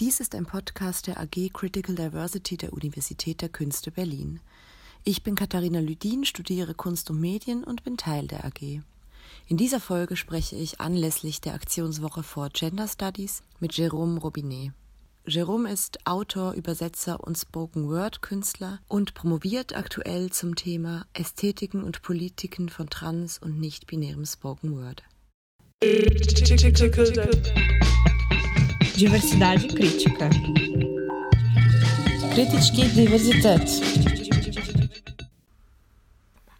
Dies ist ein Podcast der AG Critical Diversity der Universität der Künste Berlin. Ich bin Katharina Lüdin, studiere Kunst und Medien und bin Teil der AG. In dieser Folge spreche ich anlässlich der Aktionswoche for Gender Studies mit Jérôme Robinet. Jérôme ist Autor, Übersetzer und Spoken-Word-Künstler und promoviert aktuell zum Thema Ästhetiken und Politiken von trans- und nicht-binärem Spoken-Word. Diversidade crítica. Kritički diverzitet.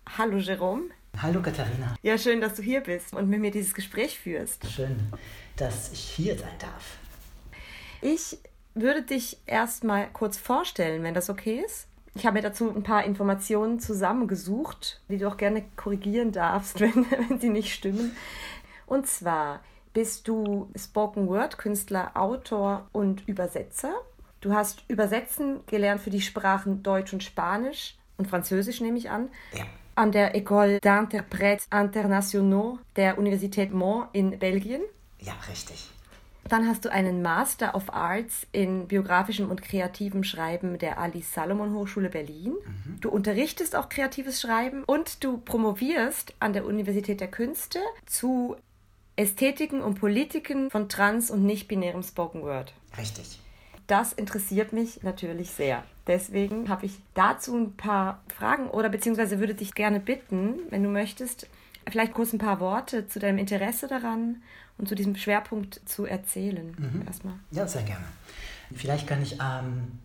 Hallo Jerome. Hallo Katharina. Ja, schön, dass du hier bist und mit mir dieses Gespräch führst. Schön, dass ich hier sein darf. Ich würde dich erstmal kurz vorstellen, wenn das okay ist. Ich habe mir dazu ein paar Informationen zusammengesucht, die du auch gerne korrigieren darfst, wenn, wenn sie nicht stimmen. Und zwar bist du Spoken Word Künstler, Autor und Übersetzer. Du hast Übersetzen gelernt für die Sprachen Deutsch und Spanisch und Französisch, nehme ich an. Ja. An der École d'Interprètes Internationaux der Universität Mons in Belgien. Ja, richtig. Dann hast du einen Master of Arts in biografischem und kreativem Schreiben der Alice Salomon Hochschule Berlin. Mhm. Du unterrichtest auch kreatives Schreiben und du promovierst an der Universität der Künste zu Ästhetiken und Politiken von trans- und nicht-binärem Spoken Word. Richtig. Das interessiert mich natürlich sehr. Deswegen habe ich dazu ein paar Fragen oder beziehungsweise würde dich gerne bitten, wenn du möchtest, vielleicht kurz ein paar Worte zu deinem Interesse daran und zu diesem Schwerpunkt zu erzählen. Mhm. Erstmal. Ja, sehr gerne. Vielleicht kann ich ähm,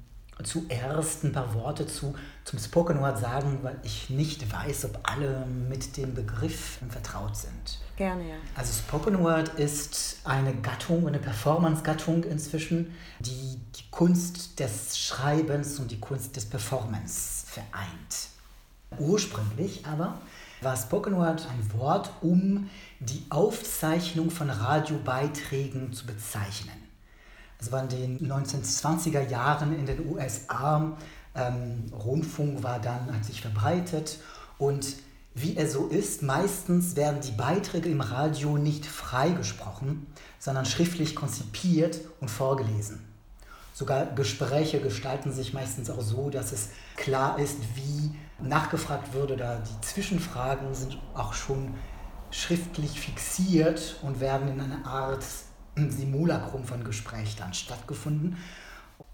zuerst ein paar Worte zu, zum Spoken Word sagen, weil ich nicht weiß, ob alle mit dem Begriff vertraut sind. Gerne, ja. Also Spoken Word ist eine Gattung, eine Performance-Gattung inzwischen, die die Kunst des Schreibens und die Kunst des Performance vereint. Ursprünglich aber war Spoken Word ein Wort, um die Aufzeichnung von Radiobeiträgen zu bezeichnen. Es war in den 1920er Jahren in den USA. Ähm, Rundfunk war dann, hat sich verbreitet und wie er so ist, meistens werden die Beiträge im Radio nicht freigesprochen, sondern schriftlich konzipiert und vorgelesen. Sogar Gespräche gestalten sich meistens auch so, dass es klar ist, wie nachgefragt wird oder die Zwischenfragen sind auch schon schriftlich fixiert und werden in einer Art Simulacrum von Gespräch dann stattgefunden.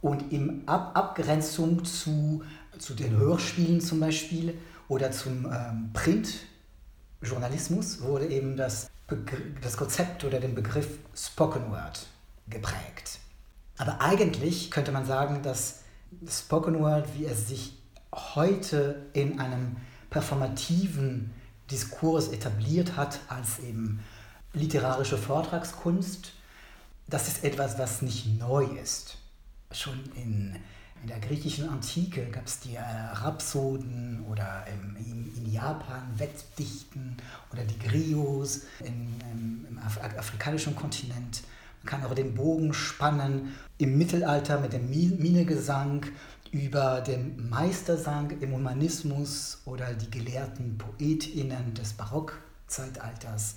Und in Ab Abgrenzung zu, zu den Hörspielen zum Beispiel oder zum ähm, Printjournalismus wurde eben das, das Konzept oder den Begriff Spoken Word geprägt. Aber eigentlich könnte man sagen, dass Spoken Word, wie es sich heute in einem performativen Diskurs etabliert hat, als eben literarische Vortragskunst, das ist etwas, was nicht neu ist. Schon in, in der griechischen Antike gab es die äh, Rhapsoden oder ähm, in, in, Japan Wettdichten oder die Griots in, im, im Af afrikanischen Kontinent. Man kann auch den Bogen spannen im Mittelalter mit dem Minegesang über den Meistersang im Humanismus oder die gelehrten PoetInnen des Barockzeitalters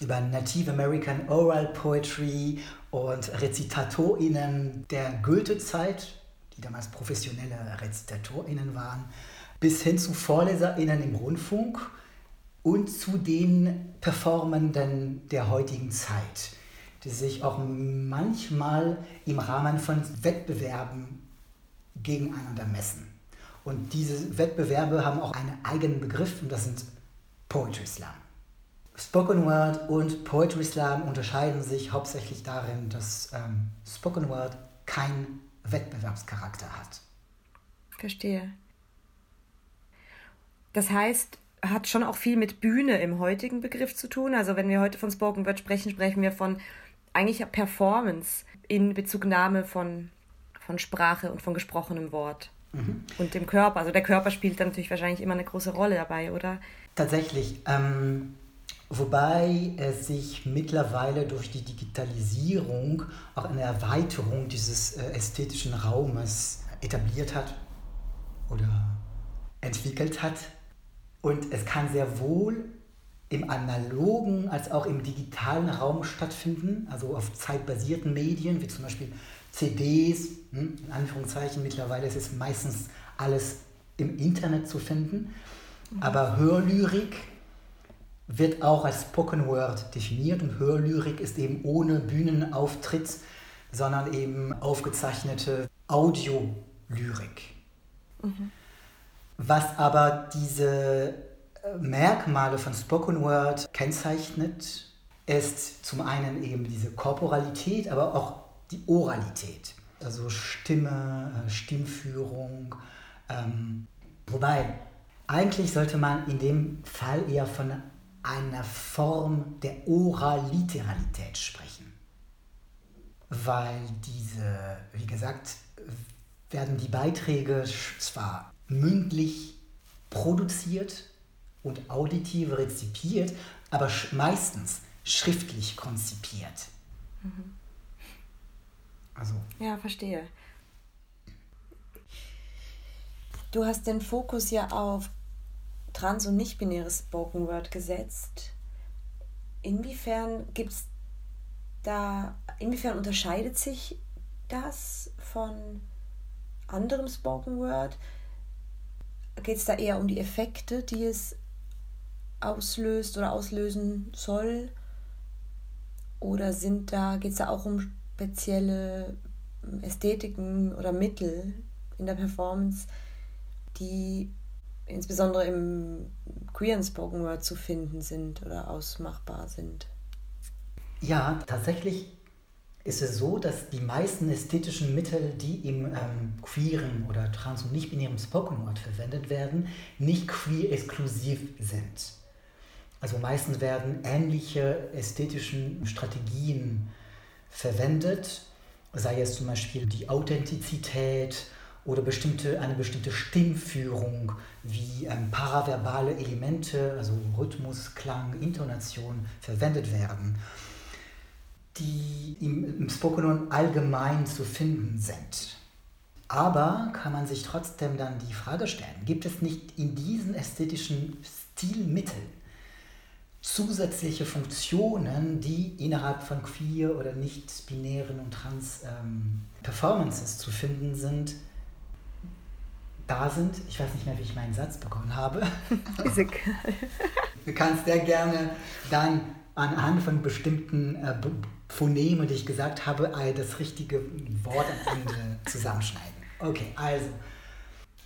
über Native American Oral Poetry und RezitatorInnen der Goethe-Zeit, die damals professionelle RezitatorInnen waren, bis hin zu VorleserInnen im Rundfunk und zu den Performenden der heutigen Zeit, die sich auch manchmal im Rahmen von Wettbewerben gegeneinander messen. Und diese Wettbewerbe haben auch einen eigenen Begriff und das sind Poetry Slam. Spoken Word und Poetry Slam unterscheiden sich hauptsächlich darin, dass ähm, Spoken Word keinen Wettbewerbscharakter hat. Verstehe. Das heißt, hat schon auch viel mit Bühne im heutigen Begriff zu tun. Also wenn wir heute von Spoken Word sprechen, sprechen wir von eigentlich Performance in Bezugnahme von, von Sprache und von gesprochenem Wort. Mhm. Und dem Körper. Also der Körper spielt dann natürlich wahrscheinlich immer eine große Rolle dabei, oder? Tatsächlich. Ähm, Wobei es sich mittlerweile durch die Digitalisierung auch eine Erweiterung dieses äh, ästhetischen Raumes etabliert hat oder entwickelt hat. Und es kann sehr wohl im analogen als auch im digitalen Raum stattfinden, also auf zeitbasierten Medien, wie zum Beispiel CDs, hm, in Anführungszeichen, mittlerweile ist es meistens alles im Internet zu finden, mhm. aber Hörlyrik wird auch als Spoken Word definiert und Hörlyrik ist eben ohne Bühnenauftritt, sondern eben aufgezeichnete Audiolyrik. Mhm. Was aber diese äh, Merkmale von Spoken Word kennzeichnet, ist zum einen eben diese Korporalität, aber auch die Oralität. Also Stimme, äh, Stimmführung. Ähm, wobei, eigentlich sollte man in dem Fall eher von einer Form der Oraliteralität sprechen. Weil diese, wie gesagt, werden die Beiträge zwar mündlich produziert und auditiv rezipiert, aber meistens schriftlich konzipiert. Mhm. Also. Ja, verstehe. Du hast den Fokus ja auf trans- und nicht-binäres Spoken Word gesetzt. Inwiefern gibt da, inwiefern unterscheidet sich das von anderem Spoken Word? Geht es da eher um die Effekte, die es auslöst oder auslösen soll? Oder sind da, geht es da auch um spezielle Ästhetiken oder Mittel in der Performance, die insbesondere im queeren Spoken Word zu finden sind oder ausmachbar sind? Ja, tatsächlich ist es so, dass die meisten ästhetischen Mittel, die im ähm, queeren oder trans- und nicht-binären Spoken Word verwendet werden, nicht queer-exklusiv sind. Also meistens werden ähnliche ästhetischen Strategien verwendet, sei es zum Beispiel die Authentizität oder bestimmte, eine bestimmte Stimmführung, wie ähm, paraverbale Elemente, also Rhythmus, Klang, Intonation verwendet werden, die im, im Spoken Word allgemein zu finden sind. Aber kann man sich trotzdem dann die Frage stellen, gibt es nicht in diesen ästhetischen Stilmitteln zusätzliche Funktionen, die innerhalb von queer oder nicht-binären und trans ähm, Performances zu finden sind, da sind. Ich weiß nicht mehr, wie ich meinen Satz bekommen habe. Ist egal. Du kannst sehr gerne dann anhand von bestimmten äh, Phoneme, die ich gesagt habe, das richtige Wort am Ende zusammenschneiden. Okay, also,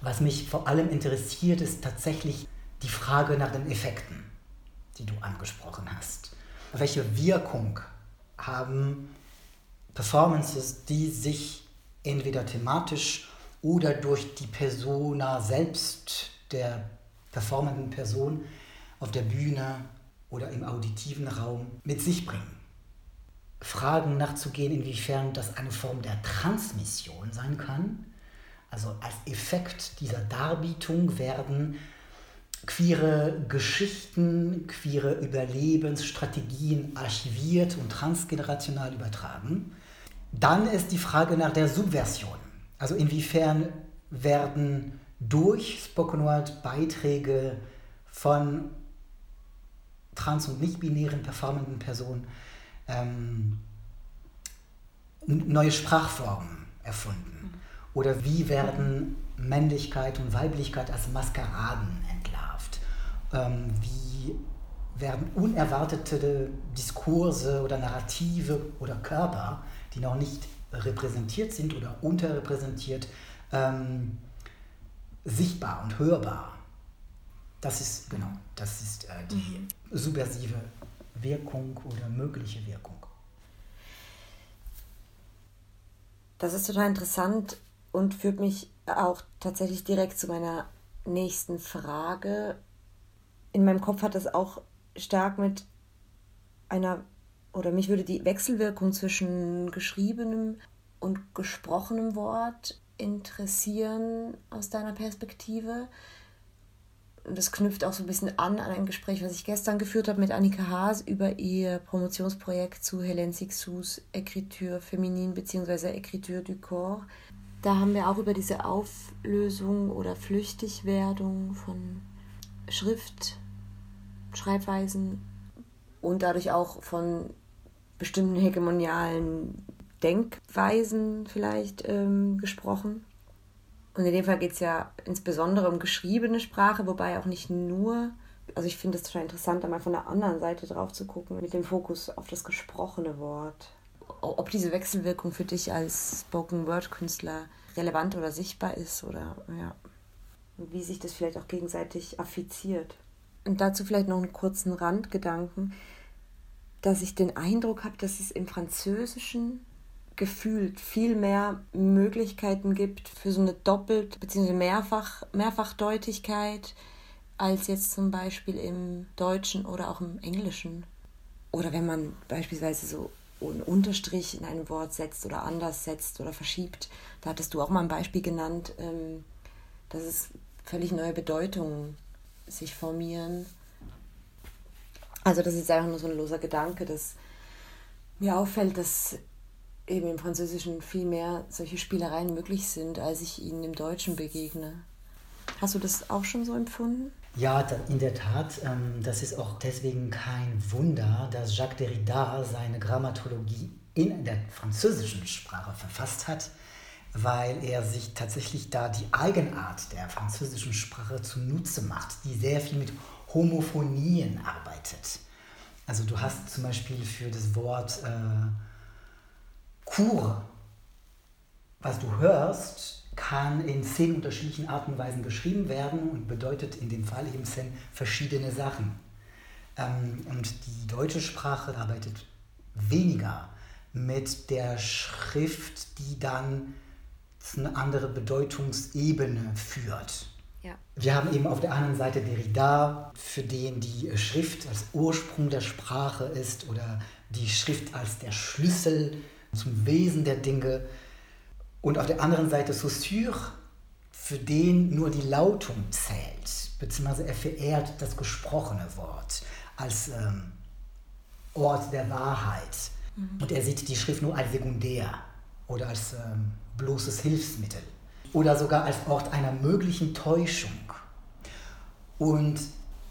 was mich vor allem interessiert, ist tatsächlich die Frage nach den Effekten die du angesprochen hast. Welche Wirkung haben Performances, die sich entweder thematisch oder durch die Persona selbst der performenden Person auf der Bühne oder im auditiven Raum mit sich bringen. Fragen nachzugehen, inwiefern das eine Form der Transmission sein kann. Also als Effekt dieser Darbietung werden queere Geschichten, queere Überlebensstrategien archiviert und transgenerational übertragen. Dann ist die Frage nach der Subversion. Also inwiefern werden durch Spoken Word Beiträge von trans- und nicht-binären performenden Personen ähm, neue Sprachformen erfunden? Oder wie werden Männlichkeit und Weiblichkeit als Maskeraden ähm, wie werden unerwartete Diskurse oder Narrative oder Körper, die noch nicht repräsentiert sind oder unterrepräsentiert, ähm, sichtbar und hörbar. Das ist genau, das ist äh, die mhm. subversive Wirkung oder mögliche Wirkung. Das ist total interessant und führt mich auch tatsächlich direkt zu meiner nächsten Frage in meinem Kopf hat das auch stark mit einer, oder mich würde die Wechselwirkung zwischen geschriebenem und gesprochenem Wort interessieren aus deiner Perspektive. Das knüpft auch so ein bisschen an an ein Gespräch, was ich gestern geführt habe mit Annika Haas über ihr Promotionsprojekt zu Hélène Sixous Écriture Féminine bzw. Écriture du Corps. Da haben wir auch über diese Auflösung oder Flüchtigwerdung von Schrift Schreibweisen und dadurch auch von bestimmten hegemonialen Denkweisen vielleicht ähm, gesprochen. Und in dem Fall geht es ja insbesondere um geschriebene Sprache, wobei auch nicht nur. Also ich finde es total interessant, da mal von der anderen Seite drauf zu gucken, mit dem Fokus auf das gesprochene Wort. Ob diese Wechselwirkung für dich als Spoken-Word-Künstler relevant oder sichtbar ist oder ja, wie sich das vielleicht auch gegenseitig affiziert. Und dazu vielleicht noch einen kurzen Randgedanken, dass ich den Eindruck habe, dass es im Französischen gefühlt viel mehr Möglichkeiten gibt für so eine Doppelt- bzw. Mehrfach, Mehrfachdeutigkeit als jetzt zum Beispiel im Deutschen oder auch im Englischen. Oder wenn man beispielsweise so einen Unterstrich in einem Wort setzt oder anders setzt oder verschiebt. Da hattest du auch mal ein Beispiel genannt, ähm, dass es völlig neue Bedeutungen sich formieren. Also das ist einfach nur so ein loser Gedanke, dass mir auffällt, dass eben im Französischen viel mehr solche Spielereien möglich sind, als ich ihnen im Deutschen begegne. Hast du das auch schon so empfunden? Ja, in der Tat. Ähm, das ist auch deswegen kein Wunder, dass Jacques Derrida seine Grammatologie in der französischen Sprache verfasst hat, weil er sich tatsächlich da die Eigenart der französischen Sprache zunutze macht, die sehr viel mit Homophonien arbeitet. Also du hast zum Beispiel für das Wort äh, Kur, was du hörst, kann in zehn unterschiedlichen Arten und Weisen geschrieben werden und bedeutet in dem Fall eben zehn verschiedene Sachen. Ähm, und die deutsche Sprache arbeitet weniger mit der Schrift, die dann eine andere Bedeutungsebene führt. Ja. Wir haben eben auf der anderen Seite Derrida, für den die Schrift als Ursprung der Sprache ist oder die Schrift als der Schlüssel zum Wesen der Dinge. Und auf der anderen Seite Saussure, für den nur die Lautung zählt, beziehungsweise er verehrt das gesprochene Wort als ähm, Ort der Wahrheit. Mhm. Und er sieht die Schrift nur als sekundär oder als ähm, bloßes Hilfsmittel oder sogar als Ort einer möglichen Täuschung. Und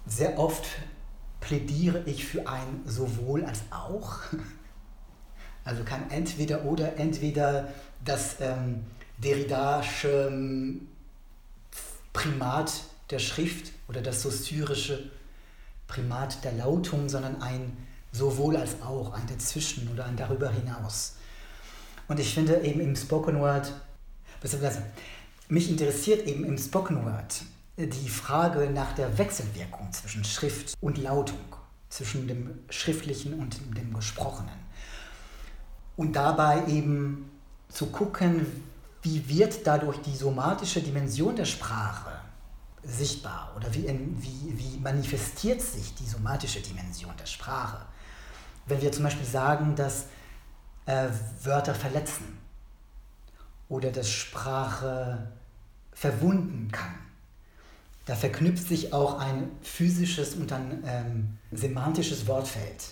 sehr oft plädiere ich für ein sowohl als auch. Also kann entweder oder entweder das ähm, Derridaische ähm, Primat der Schrift oder das saussürische Primat der Lautung, sondern ein sowohl als auch, ein dazwischen oder ein darüber hinaus. Und ich finde eben im Spoken Word, beziehungsweise mich interessiert eben im Spoken Word die Frage nach der Wechselwirkung zwischen Schrift und Lautung, zwischen dem Schriftlichen und dem Gesprochenen und dabei eben zu gucken, wie wird dadurch die somatische Dimension der Sprache sichtbar oder wie, wie, wie manifestiert sich die somatische Dimension der Sprache. Wenn wir zum Beispiel sagen, dass äh, Wörter verletzen oder dass Sprache verwunden kann, da verknüpft sich auch ein physisches und ein ähm, semantisches Wortfeld.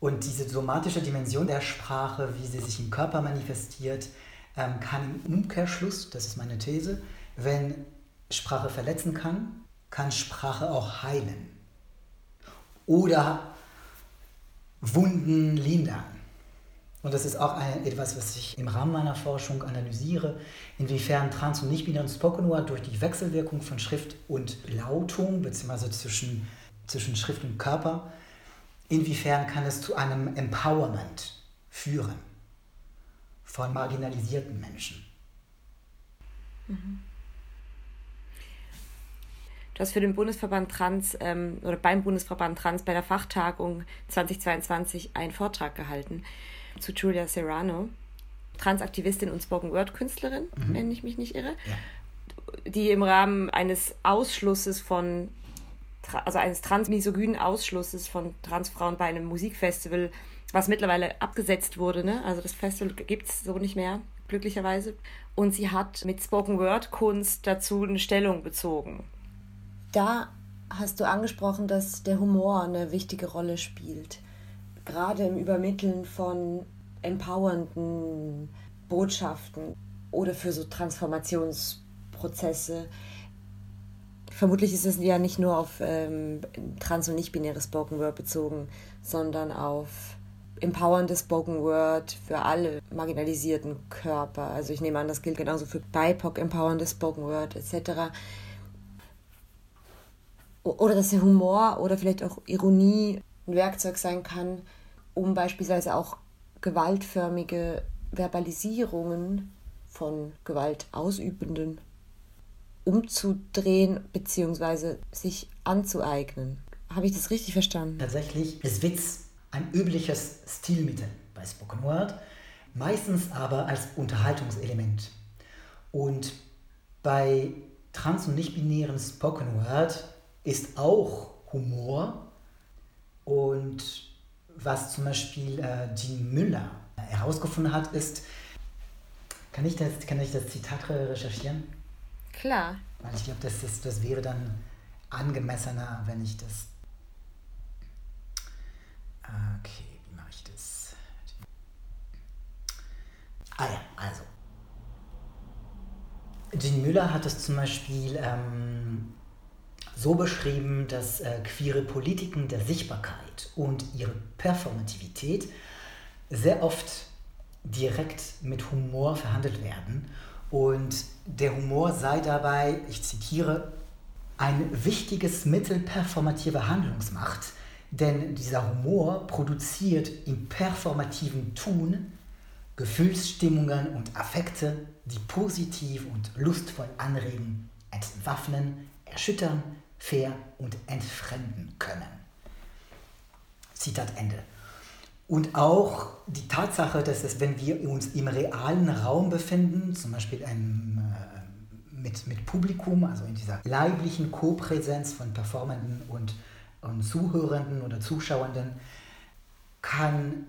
Und diese somatische Dimension der Sprache, wie sie sich im Körper manifestiert, ähm, kann im Umkehrschluss, das ist meine These, wenn Sprache verletzen kann, kann Sprache auch heilen. Oder Wunden lindern. Und das ist auch ein, etwas, was ich im Rahmen meiner Forschung analysiere, inwiefern trans- und nicht-binären Spoken Word durch die Wechselwirkung von Schrift und Lautung, beziehungsweise zwischen, zwischen Schrift und Körper, Inwiefern kann es zu einem Empowerment führen von marginalisierten Menschen? Mhm. Du hast für den Bundesverband Trans ähm, oder beim Bundesverband Trans bei der Fachtagung 2022 einen Vortrag gehalten zu Julia Serrano, Transaktivistin und Spoken Word Künstlerin, mhm. wenn ich mich nicht irre, ja. die im Rahmen eines Ausschlusses von also eines transmisogynen Ausschlusses von Transfrauen bei einem Musikfestival, was mittlerweile abgesetzt wurde. Ne? Also das Festival gibt es so nicht mehr, glücklicherweise. Und sie hat mit Spoken Word Kunst dazu eine Stellung bezogen. Da hast du angesprochen, dass der Humor eine wichtige Rolle spielt. Gerade im Übermitteln von empowernden Botschaften oder für so Transformationsprozesse vermutlich ist es ja nicht nur auf ähm, trans- und nicht-binäre Spoken Word bezogen, sondern auf empowerndes Spoken Word für alle marginalisierten Körper. Also ich nehme an, das gilt genauso für BIPOC, empowerndes Spoken Word etc. Oder dass der Humor oder vielleicht auch Ironie ein Werkzeug sein kann, um beispielsweise auch gewaltförmige Verbalisierungen von Gewaltausübenden umzudrehen bzw. sich anzueignen. Habe ich das richtig verstanden? Tatsächlich ist Witz ein übliches Stilmittel bei Spoken Word, meistens aber als Unterhaltungselement. Und bei trans- und nicht-binären Spoken Word ist auch Humor und was zum Beispiel äh, Jean Müller herausgefunden hat, ist, kann ich das, kann ich das Zitat recherchieren? Klar. Weil ich glaube, das, das, das wäre dann angemessener, wenn ich das. Okay, wie mache ich das? Ah ja, also. Jean Müller hat es zum Beispiel ähm, so beschrieben, dass äh, queere Politiken der Sichtbarkeit und ihre Performativität sehr oft direkt mit Humor verhandelt werden. Und der Humor sei dabei, ich zitiere, ein wichtiges Mittel performativer Handlungsmacht, denn dieser Humor produziert im performativen Tun Gefühlsstimmungen und Affekte, die positiv und lustvoll anregen, entwaffnen, erschüttern, fair und entfremden können. Zitat Ende. Und auch die Tatsache, dass es, wenn wir uns im realen Raum befinden, zum Beispiel ein, äh, mit, mit Publikum, also in dieser leiblichen Co-Präsenz von Performenden und, und Zuhörenden oder Zuschauenden, kann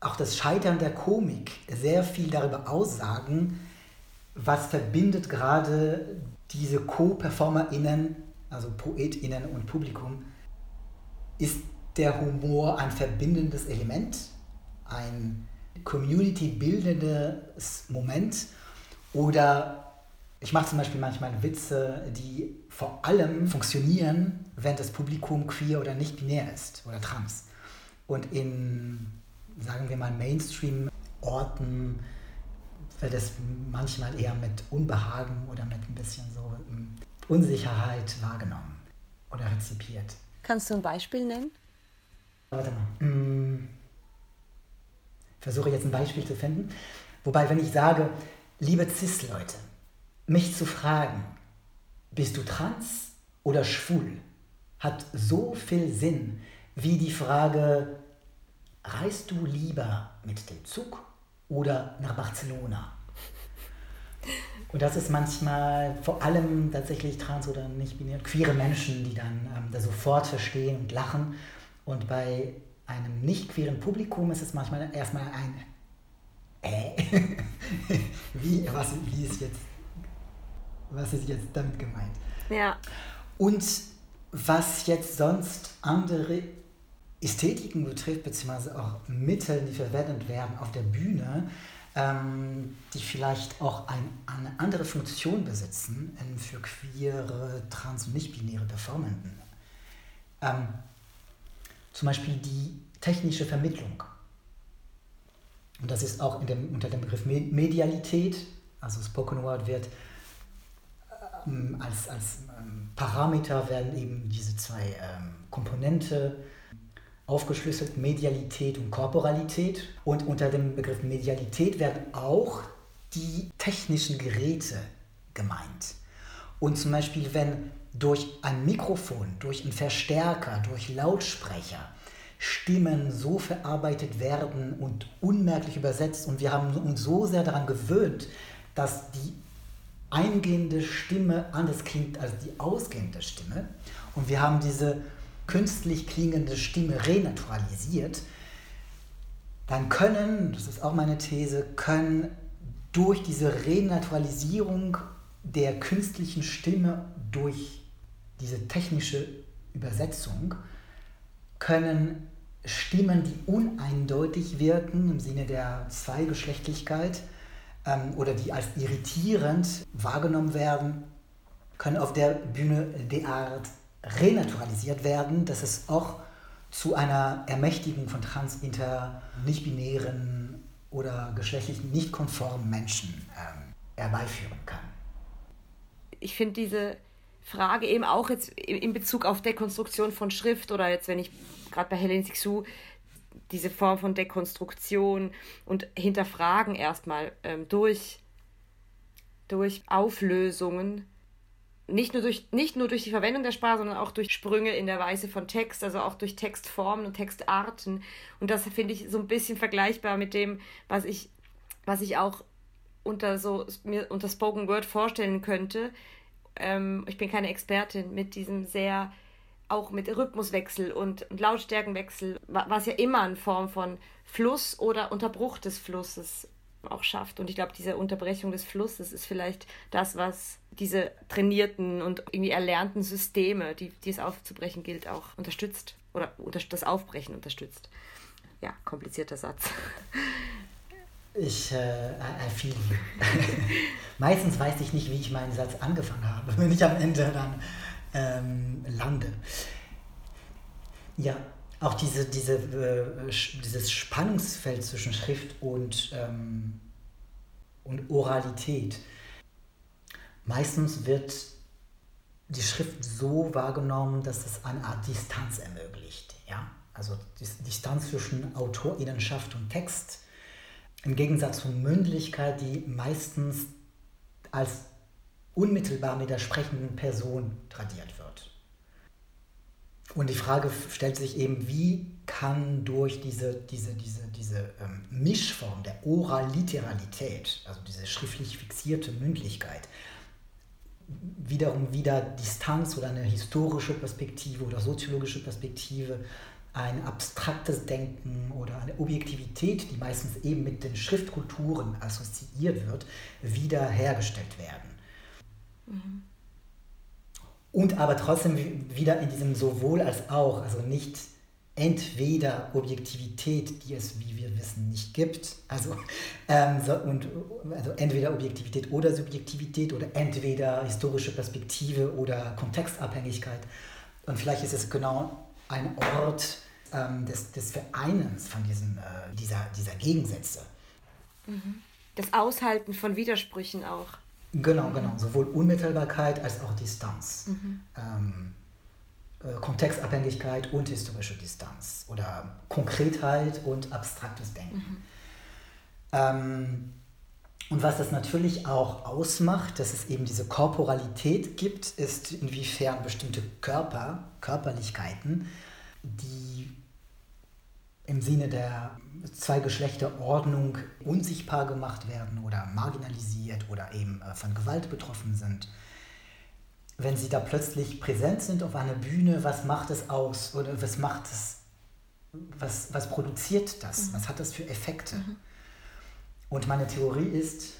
auch das Scheitern der Komik sehr viel darüber aussagen, was verbindet gerade diese Co-PerformerInnen also PoetInnen und Publikum, ist der Humor ein verbindendes Element, ein community-bildendes Moment oder ich mache zum Beispiel manchmal Witze, die vor allem funktionieren, wenn das Publikum queer oder nicht binär ist oder trans. Und in, sagen wir mal, Mainstream-Orten wird es manchmal eher mit Unbehagen oder mit ein bisschen so Unsicherheit wahrgenommen oder rezipiert. Kannst du ein Beispiel nennen? Warte mal. Hm. Versuche jetzt ein Beispiel zu finden. Wobei, wenn ich sage, liebe Cis-Leute, mich zu fragen, bist du trans oder schwul, hat so viel Sinn wie die Frage, reist du lieber mit dem Zug oder nach Barcelona? Und das ist manchmal vor allem tatsächlich trans- oder nicht binär, queere Menschen, die dann ähm, da sofort verstehen und lachen. Und bei einem nicht queeren Publikum ist es manchmal erstmal ein äh, wie, was, wie ist jetzt, was ist jetzt damit gemeint? Ja. Und was jetzt sonst andere Ästhetiken betrifft, beziehungsweise auch Mittel, die verwendet werden auf der Bühne, ähm, die vielleicht auch ein, eine andere Funktion besitzen ähm, für queere, trans- und nicht-binäre Performenden. Ähm, zum Beispiel die technische Vermittlung. Und das ist auch dem, unter dem Begriff Medialität, also Spoken Word wird ähm, als, als ähm, Parameter werden eben diese zwei ähm, Komponente aufgeschlüsselt Medialität und Korporalität. Und unter dem Begriff Medialität werden auch die technischen Geräte gemeint. Und zum Beispiel, wenn durch ein Mikrofon, durch einen Verstärker, durch Lautsprecher Stimmen so verarbeitet werden und unmerklich übersetzt und wir haben uns so sehr daran gewöhnt, dass die eingehende Stimme anders klingt als die ausgehende Stimme und wir haben diese künstlich klingende Stimme renaturalisiert, dann können, das ist auch meine These, können durch diese Renaturalisierung der künstlichen Stimme, durch diese technische Übersetzung, können Stimmen, die uneindeutig wirken im Sinne der Zweigeschlechtlichkeit ähm, oder die als irritierend wahrgenommen werden, können auf der Bühne derart renaturalisiert werden, dass es auch zu einer Ermächtigung von trans, inter, nicht-binären oder geschlechtlich nicht konformen Menschen ähm, herbeiführen kann. Ich finde diese Frage eben auch jetzt in Bezug auf Dekonstruktion von Schrift oder jetzt, wenn ich gerade bei Helen Sixou diese Form von Dekonstruktion und Hinterfragen erstmal ähm, durch, durch Auflösungen nicht nur, durch, nicht nur durch die Verwendung der Sprache, sondern auch durch Sprünge in der Weise von Text, also auch durch Textformen und Textarten. Und das finde ich so ein bisschen vergleichbar mit dem, was ich, was ich auch unter so mir unter Spoken Word vorstellen könnte. Ähm, ich bin keine Expertin mit diesem sehr auch mit Rhythmuswechsel und, und Lautstärkenwechsel, was ja immer in Form von Fluss oder Unterbruch des Flusses auch schafft. Und ich glaube, diese Unterbrechung des Flusses ist vielleicht das, was diese trainierten und irgendwie erlernten Systeme, die, die es aufzubrechen gilt, auch unterstützt oder das Aufbrechen unterstützt. Ja, komplizierter Satz. Ich, äh, I feel Meistens weiß ich nicht, wie ich meinen Satz angefangen habe, wenn ich am Ende dann ähm, lande. Ja, auch diese, diese, äh, dieses Spannungsfeld zwischen Schrift und, ähm, und Oralität. Meistens wird die Schrift so wahrgenommen, dass es eine Art Distanz ermöglicht. Ja? Also die Distanz zwischen Autorinnenschaft und Text. Im Gegensatz zur Mündlichkeit, die meistens als unmittelbar mit der sprechenden Person tradiert wird. Und die Frage stellt sich eben, wie kann durch diese, diese, diese, diese ähm, Mischform der Oraliteralität, also diese schriftlich fixierte Mündlichkeit, wiederum wieder Distanz oder eine historische Perspektive oder soziologische Perspektive, ein abstraktes Denken oder eine Objektivität, die meistens eben mit den Schriftkulturen assoziiert wird, wiederhergestellt werden. Mhm und aber trotzdem wieder in diesem sowohl als auch, also nicht entweder Objektivität, die es, wie wir wissen, nicht gibt, also, ähm, so, und, also entweder Objektivität oder Subjektivität oder entweder historische Perspektive oder Kontextabhängigkeit. Und vielleicht ist es genau ein Ort ähm, des, des Vereinens von diesen, äh, dieser, dieser Gegensätze. Mhm. Das Aushalten von Widersprüchen auch. Genau, genau. Sowohl Unmittelbarkeit als auch Distanz. Mhm. Ähm, äh, Kontextabhängigkeit und historische Distanz. Oder Konkretheit und abstraktes Denken. Mhm. Ähm, und was das natürlich auch ausmacht, dass es eben diese Korporalität gibt, ist inwiefern bestimmte Körper, Körperlichkeiten, die im Sinne der Zweigeschlechterordnung unsichtbar gemacht werden oder marginalisiert oder eben äh, von Gewalt betroffen sind. Wenn sie da plötzlich präsent sind auf einer Bühne, was macht es aus oder was macht es, was, was produziert das, mhm. was hat das für Effekte? Mhm. Und meine Theorie ist,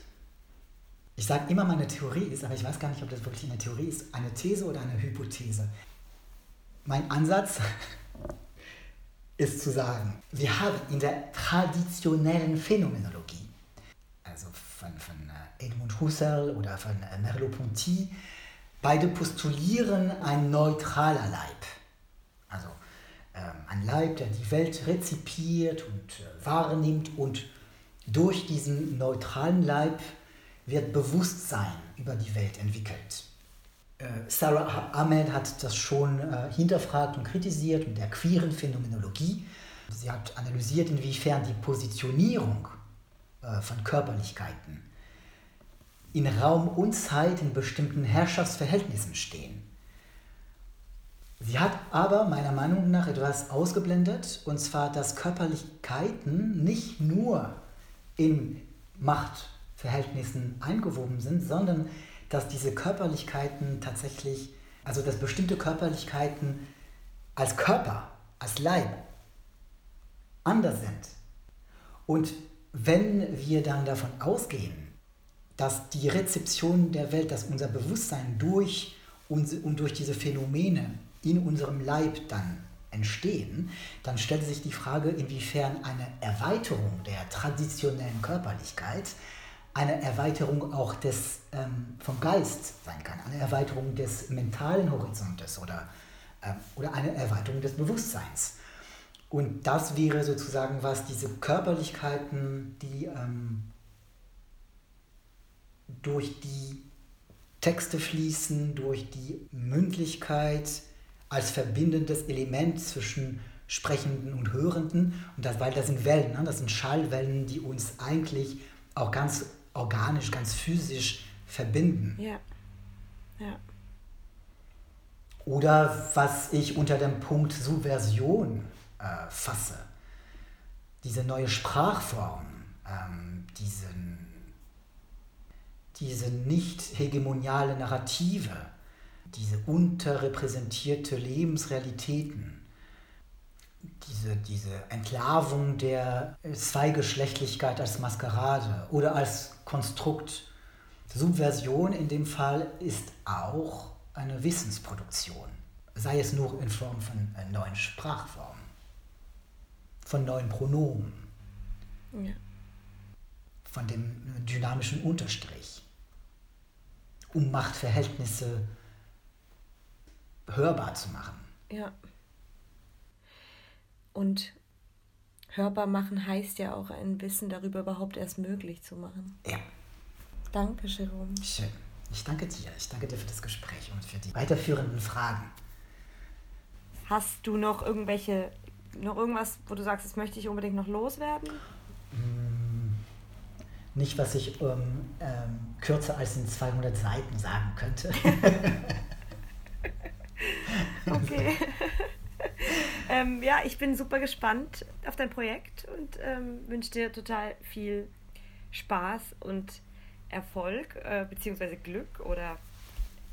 ich sage immer meine Theorie ist, aber ich weiß gar nicht, ob das wirklich eine Theorie ist, eine These oder eine Hypothese. Mein Ansatz ist zu sagen, wir haben in der traditionellen Phänomenologie, also von, von äh, Edmund Husserl oder von äh, Merleau-Ponty, beide postulieren ein neutraler Leib. Also ähm, ein Leib, der die Welt rezipiert und äh, wahrnimmt und durch diesen neutralen Leib wird Bewusstsein über die Welt entwickelt. Äh, Sarah Ahmed hat das schon äh, hinterfragt und kritisiert mit der queeren Phänomenologie. Sie hat analysiert, inwiefern die Positionierung äh, von Körperlichkeiten in Raum und Zeit in bestimmten Herrschaftsverhältnissen stehen. Sie hat aber meiner Meinung nach etwas ausgeblendet, und zwar, dass Körperlichkeiten nicht nur in Machtverhältnissen eingewoben sind, sondern dass diese Körperlichkeiten tatsächlich, also dass bestimmte Körperlichkeiten als Körper, als Leib anders sind. Und wenn wir dann davon ausgehen, dass die Rezeption der Welt, dass unser Bewusstsein durch uns und durch diese Phänomene in unserem Leib dann entstehen, dann stellt sich die Frage, inwiefern eine Erweiterung der traditionellen Körperlichkeit eine Erweiterung auch des, ähm, vom Geist sein kann, eine Erweiterung des mentalen Horizontes oder, ähm, oder eine Erweiterung des Bewusstseins. Und das wäre sozusagen was, diese Körperlichkeiten, die ähm, durch die Texte fließen, durch die Mündlichkeit als verbindendes Element zwischen Sprechenden und Hörenden. Und das, weil das sind Wellen, ne? das sind Schallwellen, die uns eigentlich auch ganz organisch, ganz physisch verbinden. Ja. Ja. Oder was ich unter dem Punkt Subversion äh, fasse. Diese neue Sprachform, ähm, diesen, diese nicht hegemoniale Narrative, diese unterrepräsentierte Lebensrealitäten, diese, diese Entlarvung der Zweigeschlechtlichkeit als Maskerade oder als Konstrukt. Subversion in dem Fall ist auch eine Wissensproduktion, sei es nur in Form von neuen Sprachformen, von neuen Pronomen, ja. von dem dynamischen Unterstrich, um Machtverhältnisse hörbar zu machen. Ja. Und hörbar machen heißt ja auch ein Wissen darüber überhaupt erst möglich zu machen. Ja. Danke, Jerome. Schön. Ich danke dir. Ich danke dir für das Gespräch und für die weiterführenden Fragen. Hast du noch irgendwelche, noch irgendwas, wo du sagst, das möchte ich unbedingt noch loswerden? Mm, nicht, was ich ähm, ähm, kürzer als in 200 Seiten sagen könnte. okay. ähm, ja, ich bin super gespannt auf dein Projekt und ähm, wünsche dir total viel Spaß und Erfolg, äh, beziehungsweise Glück oder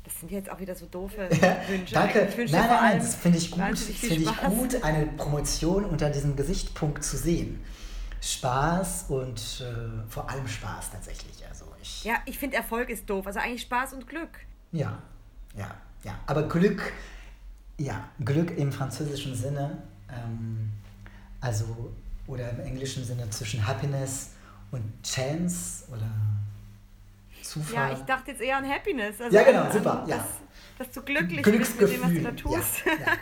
das sind jetzt auch wieder so doofe Wünsche. Danke. Nein, nein, nein, das finde ich gut. Finde ich gut, eine Promotion unter diesem Gesichtspunkt zu sehen. Spaß und äh, vor allem Spaß tatsächlich. Also ich, ja, ich finde Erfolg ist doof. Also eigentlich Spaß und Glück. Ja, ja, ja. Aber Glück ja, Glück im französischen Sinne, ähm, also oder im englischen Sinne zwischen Happiness und Chance oder Zufall. Ja, ich dachte jetzt eher an Happiness. Also ja, genau, super. Ja. Dass, dass du glücklich bist mit dem, was du da tust. Ja, ja.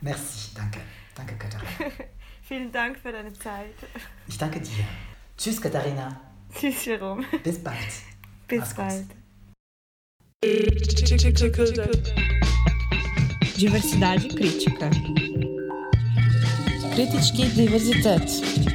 Merci, danke. Danke, Katharina. Vielen Dank für deine Zeit. Ich danke dir. Tschüss, Katharina. Tschüss, Jerome. Bis bald. Bis Mach's bald. Diversidade crítica. Kritički diverzitet.